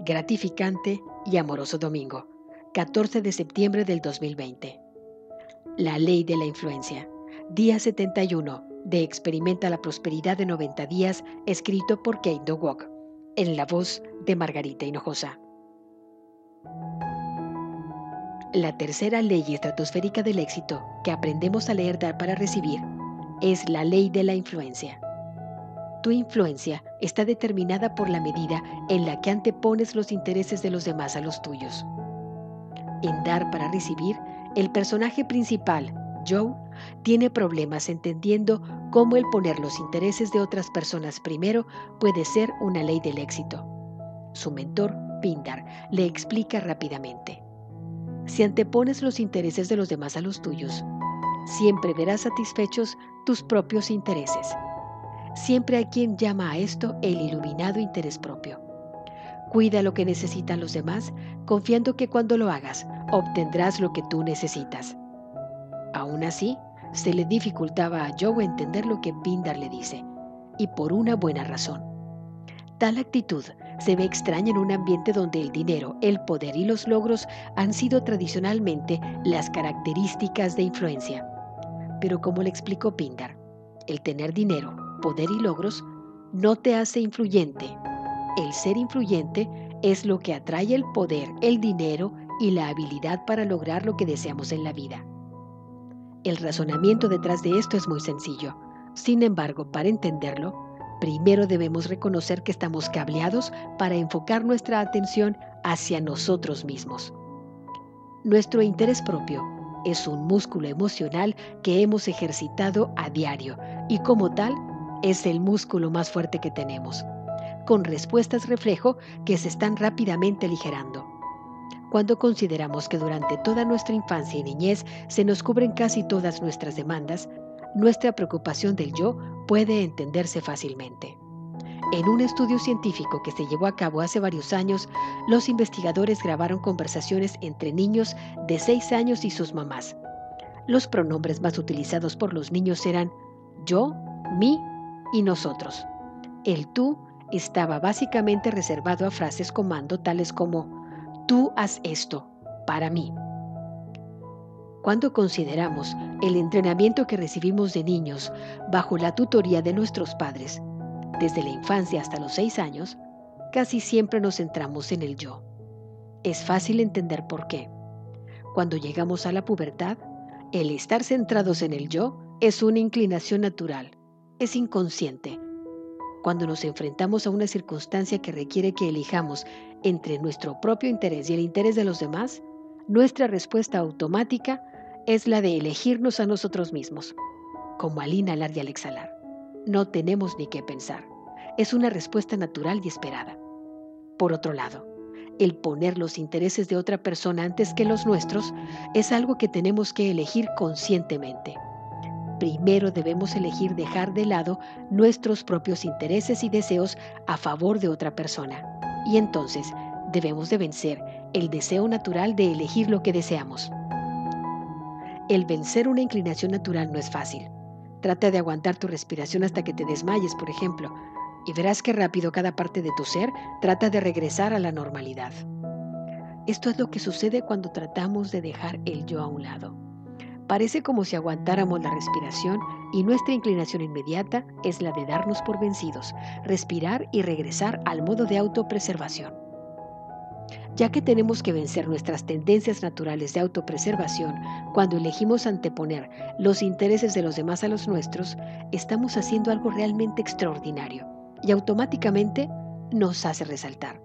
gratificante y amoroso domingo, 14 de septiembre del 2020. La ley de la influencia. Día 71 de Experimenta la Prosperidad de 90 días, escrito por Kate Dowok, en la voz de Margarita Hinojosa. La tercera ley estratosférica del éxito que aprendemos a leer dar para recibir es la ley de la influencia. Tu influencia está determinada por la medida en la que antepones los intereses de los demás a los tuyos. En Dar para Recibir, el personaje principal, Joe, tiene problemas entendiendo cómo el poner los intereses de otras personas primero puede ser una ley del éxito. Su mentor, Pindar, le explica rápidamente. Si antepones los intereses de los demás a los tuyos, siempre verás satisfechos tus propios intereses Siempre hay quien llama a esto el iluminado interés propio. Cuida lo que necesitan los demás, confiando que cuando lo hagas, obtendrás lo que tú necesitas. Aún así, se le dificultaba a Joe entender lo que Pindar le dice, y por una buena razón. Tal actitud se ve extraña en un ambiente donde el dinero, el poder y los logros han sido tradicionalmente las características de influencia. Pero como le explicó Pindar, el tener dinero, poder y logros no te hace influyente. El ser influyente es lo que atrae el poder, el dinero y la habilidad para lograr lo que deseamos en la vida. El razonamiento detrás de esto es muy sencillo. Sin embargo, para entenderlo, primero debemos reconocer que estamos cableados para enfocar nuestra atención hacia nosotros mismos. Nuestro interés propio es un músculo emocional que hemos ejercitado a diario y como tal es el músculo más fuerte que tenemos, con respuestas reflejo que se están rápidamente aligerando. Cuando consideramos que durante toda nuestra infancia y niñez se nos cubren casi todas nuestras demandas, nuestra preocupación del yo puede entenderse fácilmente. En un estudio científico que se llevó a cabo hace varios años, los investigadores grabaron conversaciones entre niños de 6 años y sus mamás. Los pronombres más utilizados por los niños eran yo, mi y nosotros. El tú estaba básicamente reservado a frases comando tales como tú haz esto para mí. Cuando consideramos el entrenamiento que recibimos de niños bajo la tutoría de nuestros padres, desde la infancia hasta los seis años, casi siempre nos centramos en el yo. Es fácil entender por qué. Cuando llegamos a la pubertad, el estar centrados en el yo es una inclinación natural es inconsciente. Cuando nos enfrentamos a una circunstancia que requiere que elijamos entre nuestro propio interés y el interés de los demás, nuestra respuesta automática es la de elegirnos a nosotros mismos, como al inhalar y al exhalar. No tenemos ni qué pensar. Es una respuesta natural y esperada. Por otro lado, el poner los intereses de otra persona antes que los nuestros es algo que tenemos que elegir conscientemente primero debemos elegir dejar de lado nuestros propios intereses y deseos a favor de otra persona. Y entonces debemos de vencer el deseo natural de elegir lo que deseamos. El vencer una inclinación natural no es fácil. Trata de aguantar tu respiración hasta que te desmayes, por ejemplo, y verás que rápido cada parte de tu ser trata de regresar a la normalidad. Esto es lo que sucede cuando tratamos de dejar el yo a un lado. Parece como si aguantáramos la respiración y nuestra inclinación inmediata es la de darnos por vencidos, respirar y regresar al modo de autopreservación. Ya que tenemos que vencer nuestras tendencias naturales de autopreservación cuando elegimos anteponer los intereses de los demás a los nuestros, estamos haciendo algo realmente extraordinario y automáticamente nos hace resaltar.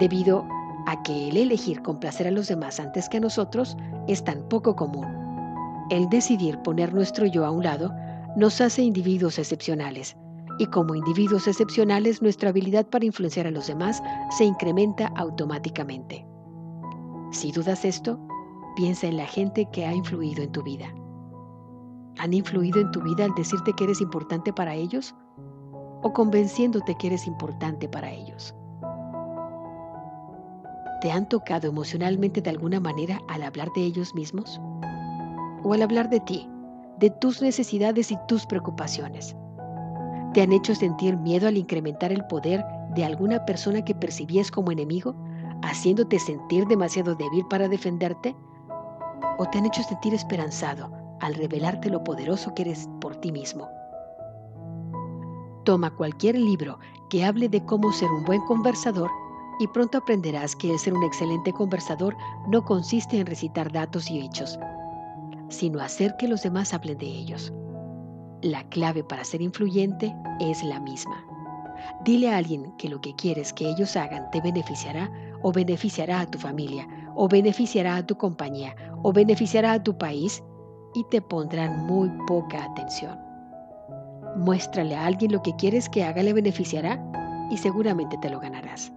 Debido a que el elegir complacer a los demás antes que a nosotros es tan poco común el decidir poner nuestro yo a un lado nos hace individuos excepcionales y como individuos excepcionales nuestra habilidad para influenciar a los demás se incrementa automáticamente. Si dudas esto, piensa en la gente que ha influido en tu vida. ¿Han influido en tu vida al decirte que eres importante para ellos o convenciéndote que eres importante para ellos? ¿Te han tocado emocionalmente de alguna manera al hablar de ellos mismos? ¿O al hablar de ti, de tus necesidades y tus preocupaciones? ¿Te han hecho sentir miedo al incrementar el poder de alguna persona que percibías como enemigo, haciéndote sentir demasiado débil para defenderte? ¿O te han hecho sentir esperanzado al revelarte lo poderoso que eres por ti mismo? Toma cualquier libro que hable de cómo ser un buen conversador y pronto aprenderás que el ser un excelente conversador no consiste en recitar datos y hechos, sino hacer que los demás hablen de ellos. La clave para ser influyente es la misma. Dile a alguien que lo que quieres que ellos hagan te beneficiará o beneficiará a tu familia o beneficiará a tu compañía o beneficiará a tu país y te pondrán muy poca atención. Muéstrale a alguien lo que quieres que haga le beneficiará y seguramente te lo ganarás.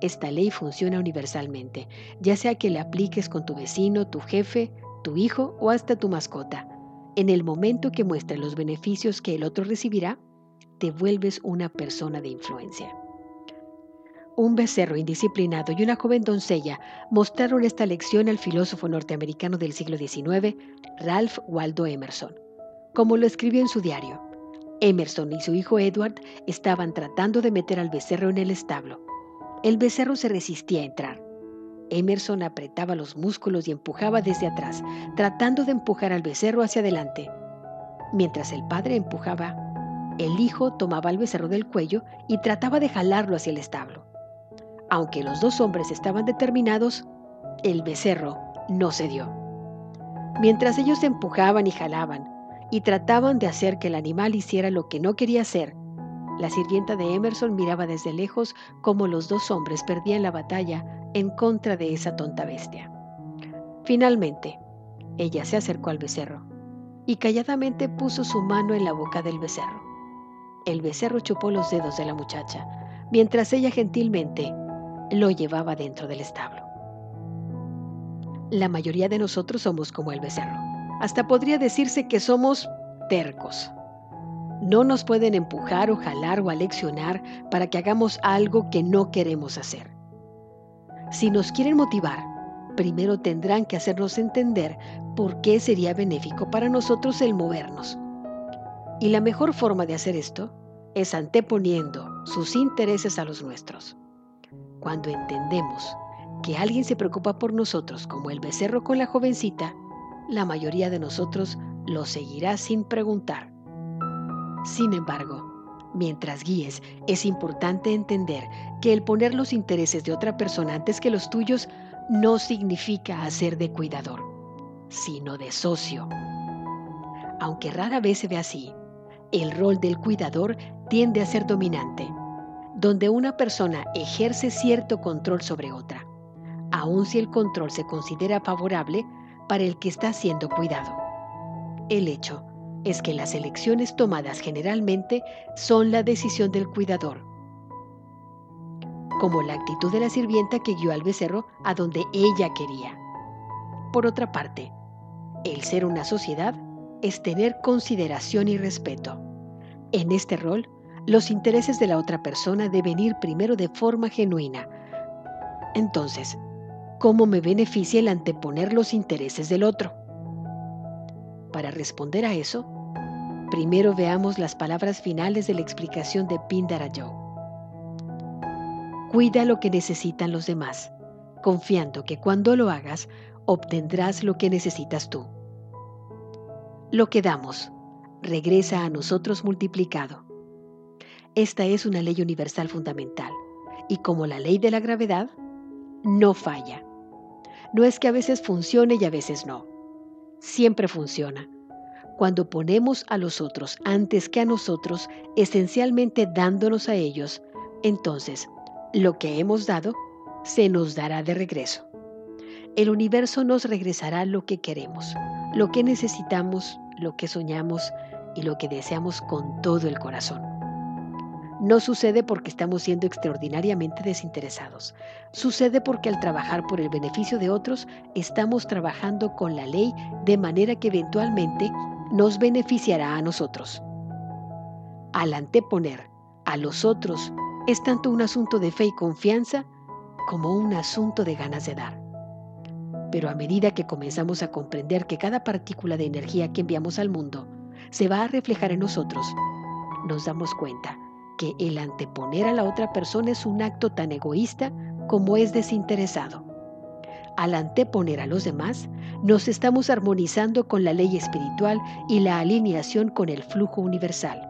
Esta ley funciona universalmente, ya sea que la apliques con tu vecino, tu jefe, tu hijo o hasta tu mascota. En el momento que muestres los beneficios que el otro recibirá, te vuelves una persona de influencia. Un becerro indisciplinado y una joven doncella mostraron esta lección al filósofo norteamericano del siglo XIX, Ralph Waldo Emerson, como lo escribió en su diario. Emerson y su hijo Edward estaban tratando de meter al becerro en el establo. El becerro se resistía a entrar. Emerson apretaba los músculos y empujaba desde atrás, tratando de empujar al becerro hacia adelante. Mientras el padre empujaba, el hijo tomaba al becerro del cuello y trataba de jalarlo hacia el establo. Aunque los dos hombres estaban determinados, el becerro no cedió. Mientras ellos empujaban y jalaban y trataban de hacer que el animal hiciera lo que no quería hacer, la sirvienta de Emerson miraba desde lejos cómo los dos hombres perdían la batalla en contra de esa tonta bestia. Finalmente, ella se acercó al becerro y calladamente puso su mano en la boca del becerro. El becerro chupó los dedos de la muchacha, mientras ella gentilmente lo llevaba dentro del establo. La mayoría de nosotros somos como el becerro. Hasta podría decirse que somos tercos. No nos pueden empujar o jalar o aleccionar para que hagamos algo que no queremos hacer. Si nos quieren motivar, primero tendrán que hacernos entender por qué sería benéfico para nosotros el movernos. Y la mejor forma de hacer esto es anteponiendo sus intereses a los nuestros. Cuando entendemos que alguien se preocupa por nosotros como el becerro con la jovencita, la mayoría de nosotros lo seguirá sin preguntar. Sin embargo, mientras guíes, es importante entender que el poner los intereses de otra persona antes que los tuyos no significa hacer de cuidador, sino de socio. Aunque rara vez se ve así, el rol del cuidador tiende a ser dominante, donde una persona ejerce cierto control sobre otra, aun si el control se considera favorable para el que está siendo cuidado. El hecho es que las elecciones tomadas generalmente son la decisión del cuidador, como la actitud de la sirvienta que guió al becerro a donde ella quería. Por otra parte, el ser una sociedad es tener consideración y respeto. En este rol, los intereses de la otra persona deben ir primero de forma genuina. Entonces, ¿cómo me beneficia el anteponer los intereses del otro? Para responder a eso, primero veamos las palabras finales de la explicación de Joe. Cuida lo que necesitan los demás, confiando que cuando lo hagas obtendrás lo que necesitas tú. Lo que damos regresa a nosotros multiplicado. Esta es una ley universal fundamental y como la ley de la gravedad, no falla. No es que a veces funcione y a veces no siempre funciona. Cuando ponemos a los otros antes que a nosotros, esencialmente dándonos a ellos, entonces lo que hemos dado se nos dará de regreso. El universo nos regresará lo que queremos, lo que necesitamos, lo que soñamos y lo que deseamos con todo el corazón. No sucede porque estamos siendo extraordinariamente desinteresados. Sucede porque al trabajar por el beneficio de otros, estamos trabajando con la ley de manera que eventualmente nos beneficiará a nosotros. Al anteponer a los otros es tanto un asunto de fe y confianza como un asunto de ganas de dar. Pero a medida que comenzamos a comprender que cada partícula de energía que enviamos al mundo se va a reflejar en nosotros, nos damos cuenta que el anteponer a la otra persona es un acto tan egoísta como es desinteresado. Al anteponer a los demás, nos estamos armonizando con la ley espiritual y la alineación con el flujo universal.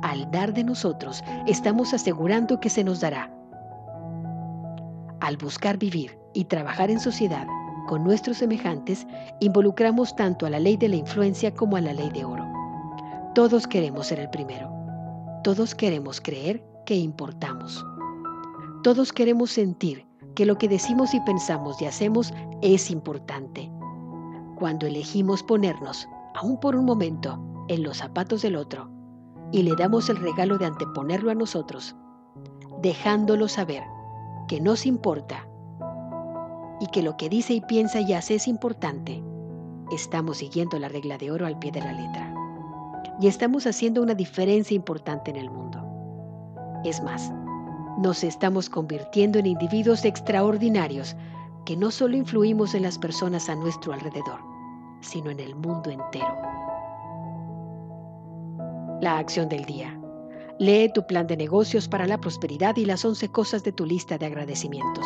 Al dar de nosotros, estamos asegurando que se nos dará. Al buscar vivir y trabajar en sociedad con nuestros semejantes, involucramos tanto a la ley de la influencia como a la ley de oro. Todos queremos ser el primero. Todos queremos creer que importamos. Todos queremos sentir que lo que decimos y pensamos y hacemos es importante. Cuando elegimos ponernos, aún por un momento, en los zapatos del otro y le damos el regalo de anteponerlo a nosotros, dejándolo saber que nos importa y que lo que dice y piensa y hace es importante, estamos siguiendo la regla de oro al pie de la letra y estamos haciendo una diferencia importante en el mundo. Es más, nos estamos convirtiendo en individuos extraordinarios que no solo influimos en las personas a nuestro alrededor, sino en el mundo entero. La acción del día. Lee tu plan de negocios para la prosperidad y las 11 cosas de tu lista de agradecimientos.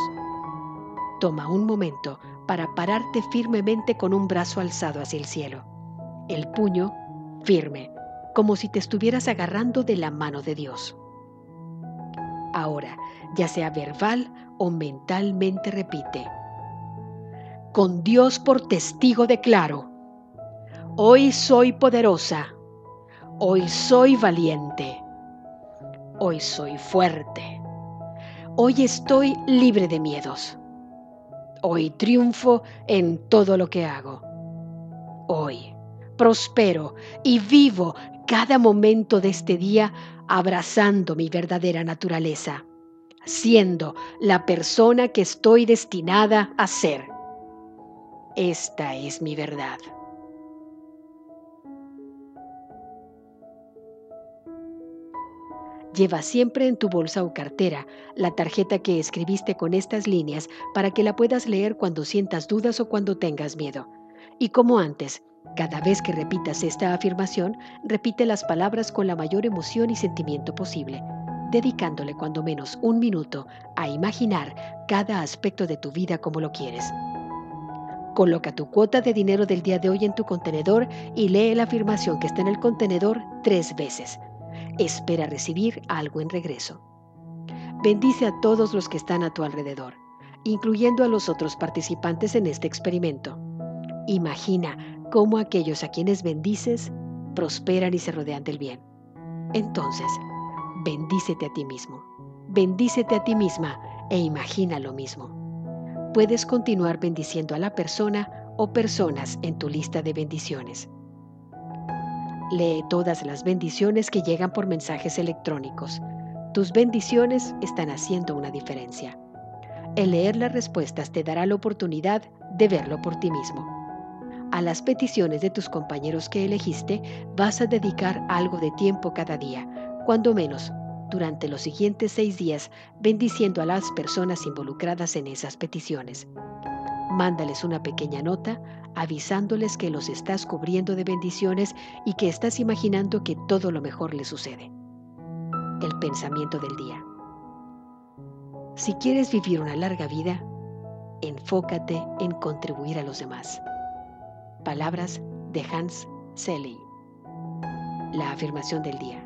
Toma un momento para pararte firmemente con un brazo alzado hacia el cielo, el puño firme, como si te estuvieras agarrando de la mano de Dios. Ahora, ya sea verbal o mentalmente repite, con Dios por testigo declaro, hoy soy poderosa, hoy soy valiente, hoy soy fuerte, hoy estoy libre de miedos, hoy triunfo en todo lo que hago, hoy prospero y vivo cada momento de este día abrazando mi verdadera naturaleza, siendo la persona que estoy destinada a ser. Esta es mi verdad. Lleva siempre en tu bolsa o cartera la tarjeta que escribiste con estas líneas para que la puedas leer cuando sientas dudas o cuando tengas miedo. Y como antes, cada vez que repitas esta afirmación, repite las palabras con la mayor emoción y sentimiento posible, dedicándole cuando menos un minuto a imaginar cada aspecto de tu vida como lo quieres. Coloca tu cuota de dinero del día de hoy en tu contenedor y lee la afirmación que está en el contenedor tres veces. Espera recibir algo en regreso. Bendice a todos los que están a tu alrededor, incluyendo a los otros participantes en este experimento. Imagina cómo aquellos a quienes bendices prosperan y se rodean del bien. Entonces, bendícete a ti mismo, bendícete a ti misma e imagina lo mismo. Puedes continuar bendiciendo a la persona o personas en tu lista de bendiciones. Lee todas las bendiciones que llegan por mensajes electrónicos. Tus bendiciones están haciendo una diferencia. El leer las respuestas te dará la oportunidad de verlo por ti mismo a las peticiones de tus compañeros que elegiste, vas a dedicar algo de tiempo cada día, cuando menos durante los siguientes seis días, bendiciendo a las personas involucradas en esas peticiones. Mándales una pequeña nota avisándoles que los estás cubriendo de bendiciones y que estás imaginando que todo lo mejor les sucede. El pensamiento del día. Si quieres vivir una larga vida, enfócate en contribuir a los demás. Palabras de Hans Seley. La afirmación del día.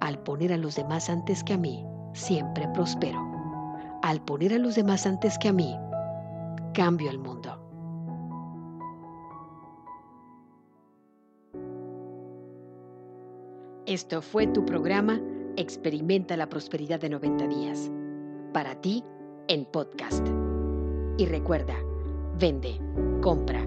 Al poner a los demás antes que a mí, siempre prospero. Al poner a los demás antes que a mí, cambio el mundo. Esto fue tu programa Experimenta la Prosperidad de 90 días. Para ti, en podcast. Y recuerda, vende, compra,